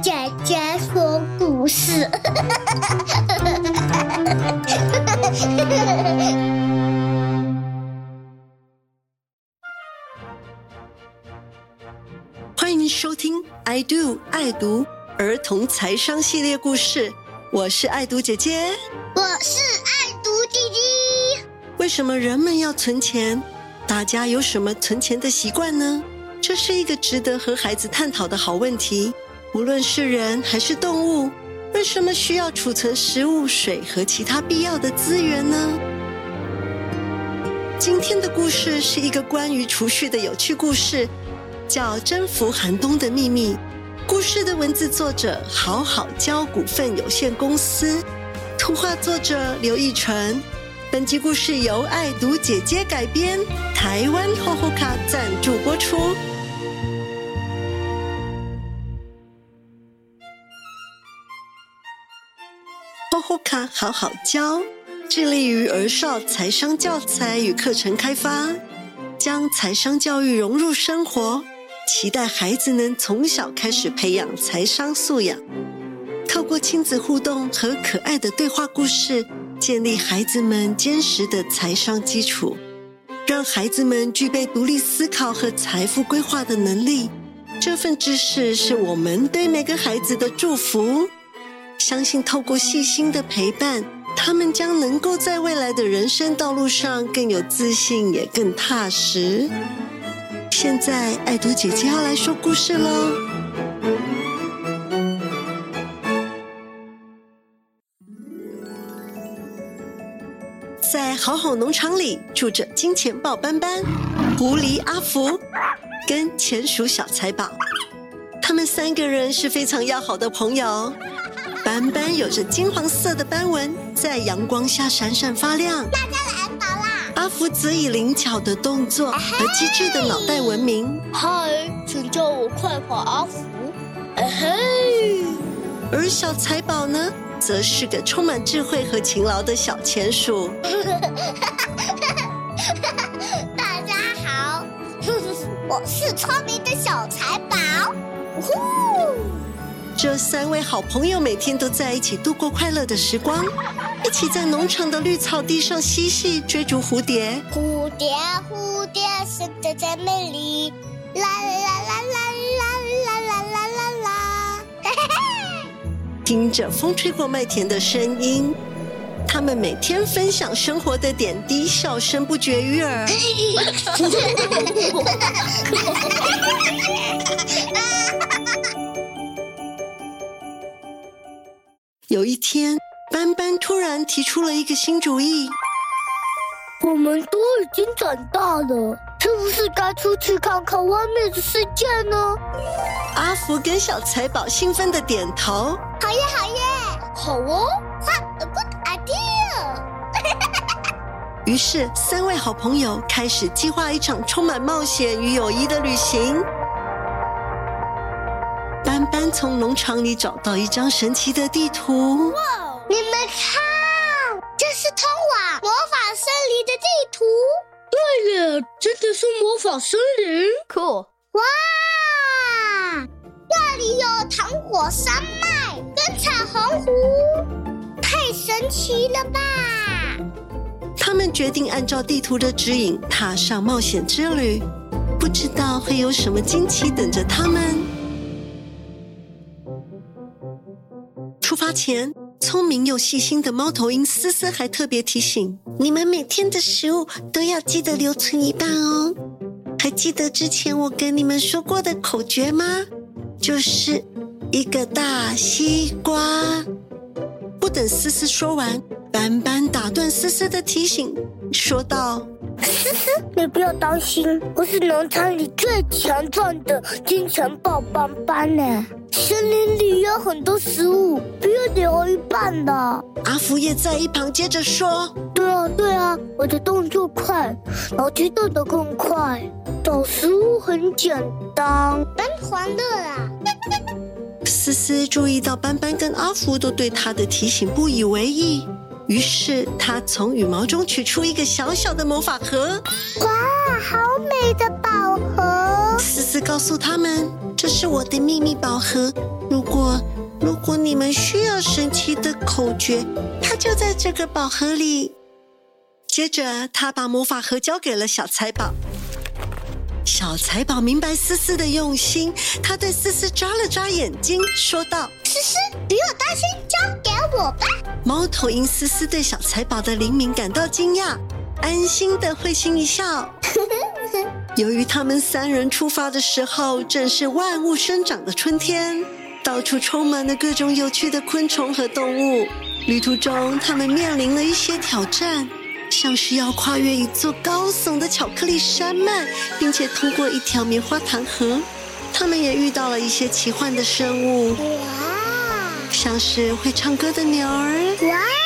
姐姐说故事。欢迎收听《I Do 爱读儿童财商系列故事》，我是爱读姐姐。我是爱读弟弟。为什么人们要存钱？大家有什么存钱的习惯呢？这是一个值得和孩子探讨的好问题。无论是人还是动物，为什么需要储存食物、水和其他必要的资源呢？今天的故事是一个关于储蓄的有趣故事，叫《征服寒冬的秘密》。故事的文字作者好好教股份有限公司，图画作者刘义纯。本集故事由爱读姐姐改编，台湾厚厚卡赞助播出。厚厚卡好好教，致力于儿少财商教材与课程开发，将财商教育融入生活，期待孩子能从小开始培养财商素养。透过亲子互动和可爱的对话故事，建立孩子们坚实的财商基础，让孩子们具备独立思考和财富规划的能力。这份知识是我们对每个孩子的祝福。相信透过细心的陪伴，他们将能够在未来的人生道路上更有自信，也更踏实。现在，爱读姐姐要来说故事喽。在好好农场里住着金钱豹斑斑、狐狸阿福跟钱鼠小财宝，他们三个人是非常要好的朋友。斑斑有着金黄色的斑纹，在阳光下闪闪发亮。大家来宝啦！阿福则以灵巧的动作和机智的脑袋闻名。嗨，请叫我快跑阿福。哎嘿，而小财宝呢，则是个充满智慧和勤劳的小钱鼠。大家好，我是聪明的小财宝。呼！这三位好朋友每天都在一起度过快乐的时光，一起在农场的绿草地上嬉戏、追逐蝴蝶。蝴蝶，蝴蝶，生得真美丽。啦啦啦啦啦啦啦啦啦啦！听着风吹过麦田的声音，他们每天分享生活的点滴，笑声不绝于耳。有一天，斑斑突然提出了一个新主意。我们都已经长大了，是不是该出去看看外面的世界呢？阿福跟小财宝兴奋的点头。好耶，好耶！好哦，哈，a good idea！于是，三位好朋友开始计划一场充满冒险与友谊的旅行。从农场里找到一张神奇的地图。哇，你们看，这是通往魔法森林的地图。对耶，真的是魔法森林。酷！哇，那里有糖果山脉跟彩虹湖，太神奇了吧！他们决定按照地图的指引，踏上冒险之旅。不知道会有什么惊奇等着他们。出发前，聪明又细心的猫头鹰思思还特别提醒你们：每天的食物都要记得留存一半哦。还记得之前我跟你们说过的口诀吗？就是一个大西瓜。不等思思说完，斑斑打断思思的提醒，说道：“思思，你不要担心，我是农场里最强壮的金钱豹斑斑呢。森林里有很多食物，不要留一半的。”阿福也在一旁接着说：“对啊，对啊，我的动作快，脑筋动得更快，找食物很简单，真欢乐啊！”思思注意到斑斑跟阿福都对他的提醒不以为意，于是他从羽毛中取出一个小小的魔法盒。哇，好美的宝盒！思思告诉他们，这是我的秘密宝盒。如果如果你们需要神奇的口诀，它就在这个宝盒里。接着，他把魔法盒交给了小财宝。小财宝明白思思的用心，他对思思眨了眨眼睛，说道：“思思，不用担心，交给我吧。”猫头鹰思思对小财宝的灵敏感到惊讶，安心的会心一笑。由于他们三人出发的时候正是万物生长的春天，到处充满了各种有趣的昆虫和动物。旅途中，他们面临了一些挑战。像是要跨越一座高耸的巧克力山脉，并且通过一条棉花糖河。他们也遇到了一些奇幻的生物，哇！像是会唱歌的鸟儿，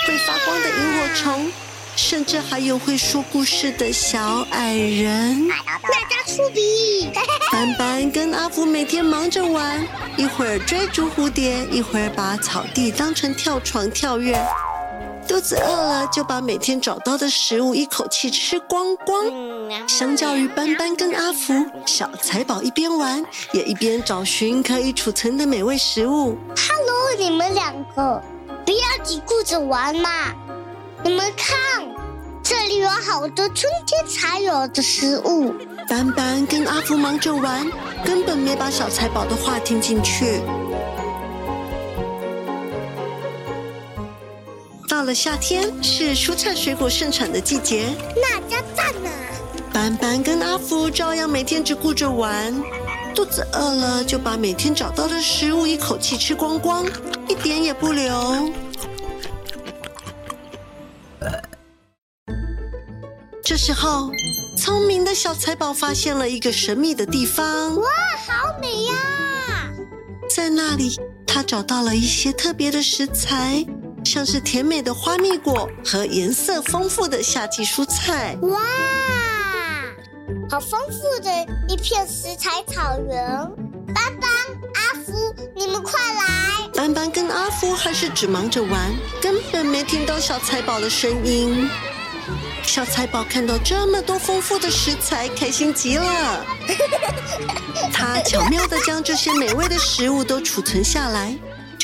会发光的萤火虫，甚至还有会说故事的小矮人。大家出笔。斑斑跟阿福每天忙着玩，一会儿追逐蝴蝶，一会儿把草地当成跳床跳跃。肚子饿了，就把每天找到的食物一口气吃光光。相较于斑斑跟阿福，小财宝一边玩，也一边找寻可以储存的美味食物。Hello，你们两个，不要只顾着玩嘛！你们看，这里有好多春天才有的食物。斑斑跟阿福忙着玩，根本没把小财宝的话听进去。到了夏天，是蔬菜水果盛产的季节，那家赞呢！斑斑跟阿福照样每天只顾着玩，肚子饿了就把每天找到的食物一口气吃光光，一点也不留。这时候，聪明的小财宝发现了一个神秘的地方，哇，好美呀！在那里，他找到了一些特别的食材。像是甜美的花蜜果和颜色丰富的夏季蔬菜。哇，好丰富的一片食材草原！斑斑、阿福，你们快来！斑斑跟阿福还是只忙着玩，根本没听到小财宝的声音。小财宝看到这么多丰富的食材，开心极了。他巧妙的将这些美味的食物都储存下来。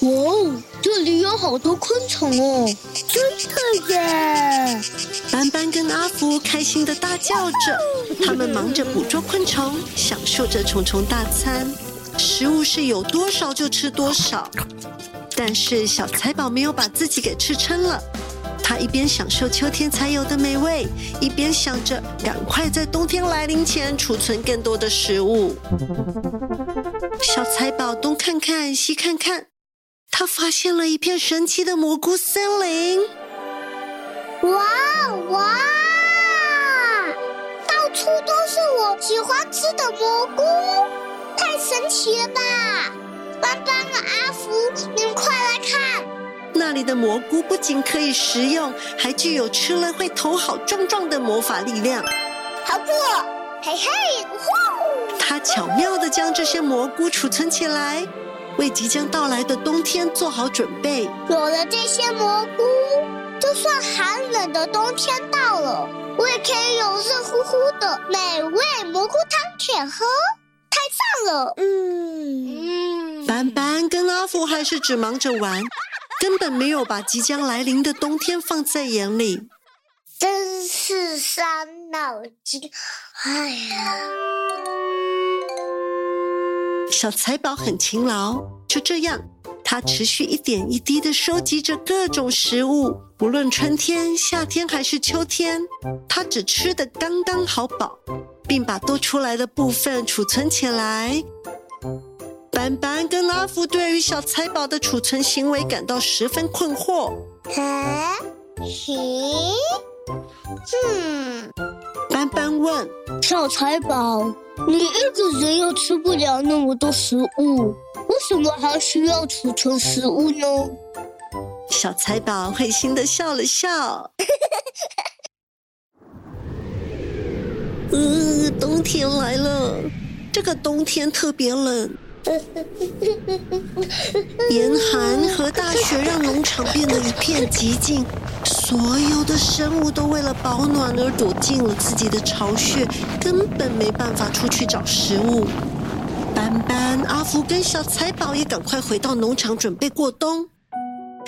哇哦，这里有好多昆虫哦！真的耶！斑斑跟阿福开心的大叫着，他们忙着捕捉昆虫，享受着虫虫大餐。食物是有多少就吃多少，但是小财宝没有把自己给吃撑了。他一边享受秋天才有的美味，一边想着赶快在冬天来临前储存更多的食物。小财宝东看看西看看。他发现了一片神奇的蘑菇森林！哇哇，到处都是我喜欢吃的蘑菇，太神奇了吧！斑斑和阿福，你们快来看，那里的蘑菇不仅可以食用，还具有吃了会头好壮壮的魔法力量。好酷！嘿嘿，呼！他巧妙的将这些蘑菇储存起来。为即将到来的冬天做好准备。有了这些蘑菇，就算寒冷的冬天到了，我也可以有热乎乎的美味蘑菇汤可喝，太赞了！嗯嗯，斑斑跟阿福还是只忙着玩，根本没有把即将来临的冬天放在眼里。真是伤脑筋！哎呀。小财宝很勤劳，就这样，他持续一点一滴的收集着各种食物，不论春天、夏天还是秋天，他只吃的刚刚好饱，并把多出来的部分储存起来。斑斑跟阿福对于小财宝的储存行为感到十分困惑。啊？嘿？嗯？斑斑问小财宝。你一个人又吃不了那么多食物，为什么还需要储存食物呢？小财宝会心的笑了笑。呃，冬天来了，这个冬天特别冷。严寒和大雪让农场变得一片寂静，所有的生物都为了保暖而躲进了自己的巢穴，根本没办法出去找食物。斑斑、阿福跟小财宝也赶快回到农场准备过冬。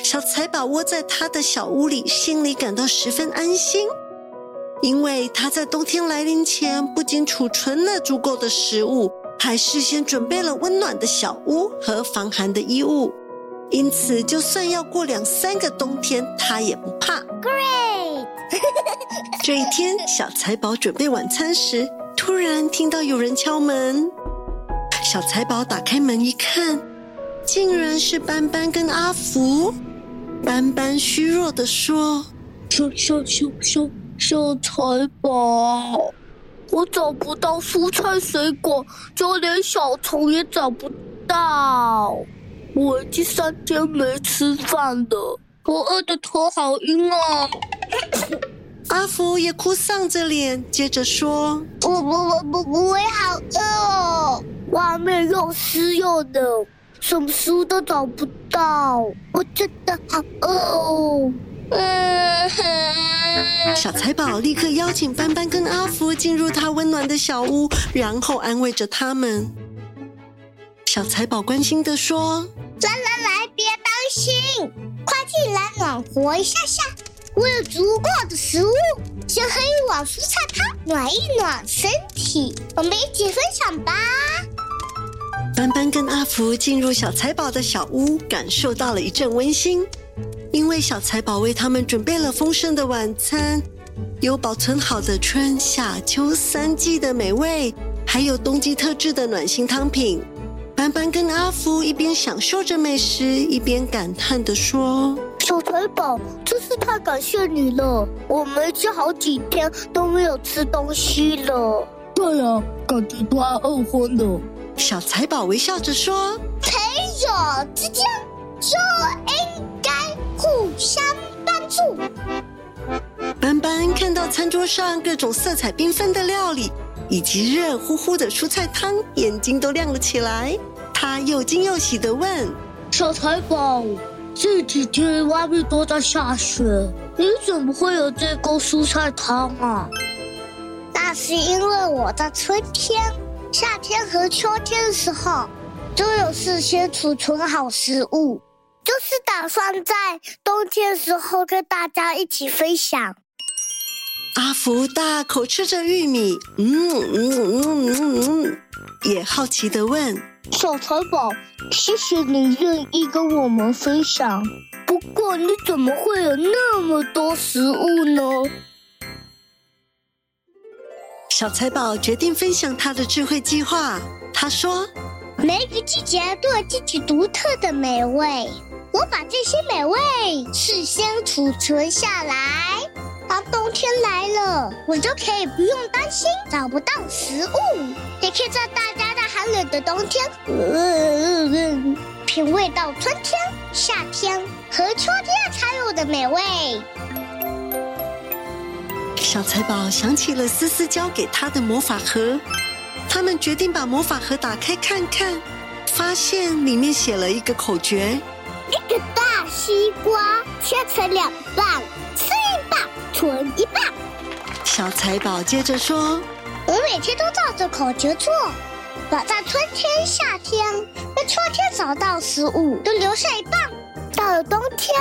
小财宝窝在他的小屋里，心里感到十分安心，因为他在冬天来临前不仅储存了足够的食物。还事先准备了温暖的小屋和防寒的衣物，因此就算要过两三个冬天，他也不怕。Great！这一天，小财宝准备晚餐时，突然听到有人敲门。小财宝打开门一看，竟然是斑斑跟阿福。斑斑虚弱的说：“小小小小小财宝。”我找不到蔬菜水果，就连小虫也找不到。我已经三天没吃饭了，我饿得头好晕啊！阿福也哭丧着脸，接着说：“我我我我我也好饿哦，外面又湿又冷，什么食物都找不到，我真的好饿哦。” 小财宝立刻邀请斑斑跟阿福进入他温暖的小屋，然后安慰着他们。小财宝关心的说：“来来来，别担心，快进来暖和一下下。我有足够的食物，先喝一碗蔬菜汤，暖一暖身体。我们一起分享吧。”斑斑跟阿福进入小财宝的小屋，感受到了一阵温馨。因为小财宝为他们准备了丰盛的晚餐，有保存好的春夏秋三季的美味，还有冬季特制的暖心汤品。斑斑跟阿福一边享受着美食，一边感叹的说：“小财宝，真是太感谢你了！我们已经好几天都没有吃东西了。对啊，感觉都要饿昏了。”小财宝微笑着说：“朋友之间就应该。”互相帮助。斑斑看到餐桌上各种色彩缤纷的料理，以及热乎乎的蔬菜汤，眼睛都亮了起来。他又惊又喜的问：“小财宝，这几天外面都在下雪，你怎么会有这锅蔬菜汤啊？”那是因为我在春天、夏天和秋天的时候，都有事先储存好食物。就是打算在冬天时候跟大家一起分享。阿福大口吃着玉米，嗯嗯嗯嗯嗯，也好奇的问小财宝：“谢谢你愿意跟我们分享，不过你怎么会有那么多食物呢？”小财宝决定分享他的智慧计划。他说：“每个季节都有自己独特的美味。”我把这些美味事先储存下来，当冬天来了，我就可以不用担心找不到食物，也可以在大家在寒冷的冬天，品味到春天、夏天和秋天才有的美味。小财宝想起了思思教给他的魔法盒，他们决定把魔法盒打开看看，发现里面写了一个口诀。一个大西瓜切成两半，吃一半，存一半。小财宝接着说：“我每天都照着口诀做，把在春天、夏天在秋天找到食物都留下一半。到了冬天，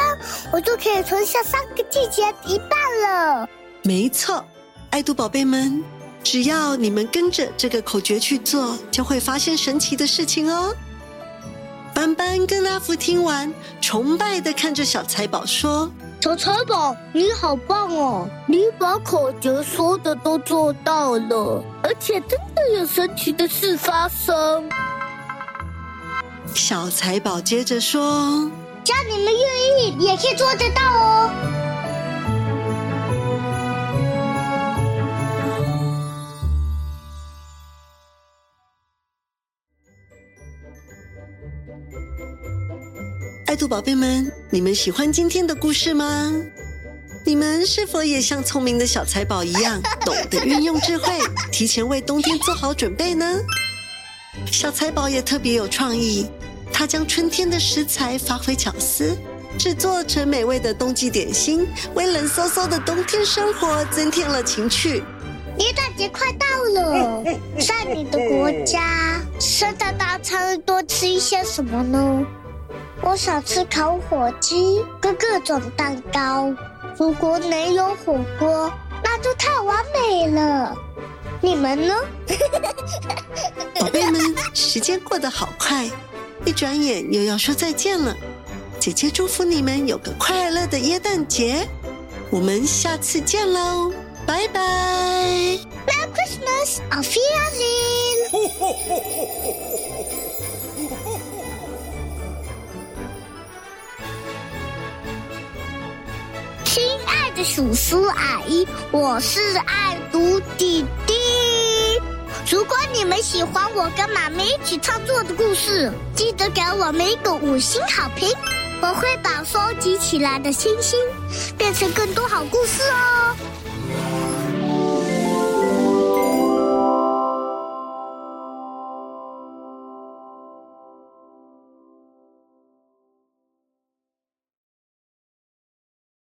我就可以存下三个季节一半了。”没错，爱读宝贝们，只要你们跟着这个口诀去做，就会发现神奇的事情哦。斑斑跟阿福听完，崇拜的看着小财宝说：“小财宝，你好棒哦！你把口诀说的都做到了，而且真的有神奇的事发生。”小财宝接着说：“只要你们愿意，也可以做得到哦。”爱兔宝贝们，你们喜欢今天的故事吗？你们是否也像聪明的小财宝一样，懂得运用智慧，提前为冬天做好准备呢？小财宝也特别有创意，他将春天的食材发挥巧思，制作成美味的冬季点心，为冷飕飕的冬天生活增添了情趣。耶诞节快到了，在你的国家，圣诞大餐多吃一些什么呢？我想吃烤火鸡跟各种蛋糕。如果能有火锅，那就太完美了。你们呢？宝贝们，时间过得好快，一转眼又要说再见了。姐姐祝福你们有个快乐的耶诞节，我们下次见喽，拜拜。Merry Christmas, auf Wiedersehen。叔叔阿姨，我是爱读弟弟。如果你们喜欢我跟妈咪一起创作的故事，记得给我们一个五星好评。我会把收集起来的星星变成更多好故事哦。